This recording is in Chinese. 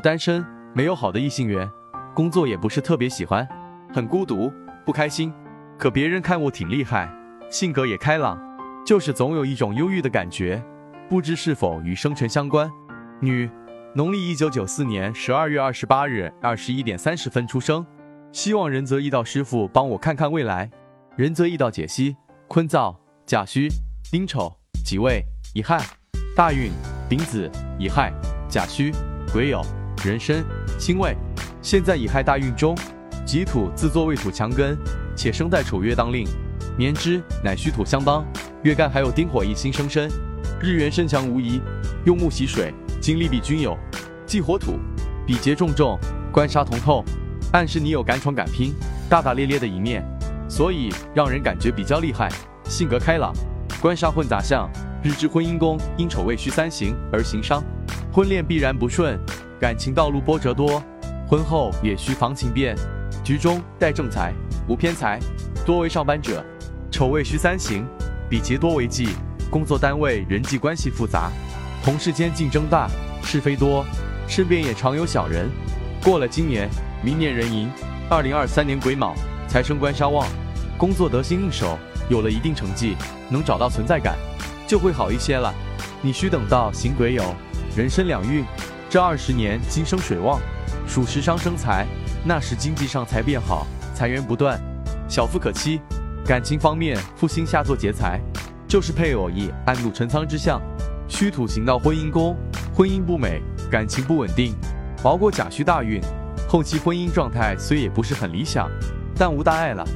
单身，没有好的异性缘，工作也不是特别喜欢，很孤独，不开心。可别人看我挺厉害，性格也开朗，就是总有一种忧郁的感觉，不知是否与生辰相关。女，农历一九九四年十二月二十八日二十一点三十分出生，希望仁泽易道师傅帮我看看未来。仁泽易道解析：坤燥、甲戌、丁丑己未、乙亥。大运：丙子、乙亥、甲戌、癸酉。壬申、辛未，现在乙亥大运中，己土自作未土强根，且生在丑月当令，年之乃戌土相帮，月干还有丁火一星生身，日元身强无疑，用木喜水，精力比均有，忌火土，比劫重重，官杀同透，暗示你有敢闯敢拼、大大咧咧的一面，所以让人感觉比较厉害，性格开朗。官杀混杂相，日之婚姻宫因丑未戌三刑而行伤，婚恋必然不顺。感情道路波折多，婚后也需防情变。局中带正财，无偏财，多为上班者。丑未需三刑，比劫多为忌。工作单位人际关系复杂，同事间竞争大，是非多，身边也常有小人。过了今年，明年壬寅，二零二三年癸卯，财生官杀旺，工作得心应手，有了一定成绩，能找到存在感，就会好一些了。你需等到行癸酉，人生两运。这二十年金生水旺，属时伤生财，那时经济上才变好，财源不断，小富可期。感情方面，复兴下作劫财，就是配偶以暗度陈仓之象。虚土行到婚姻宫，婚姻不美，感情不稳定。熬过甲戌大运，后期婚姻状态虽也不是很理想，但无大碍了。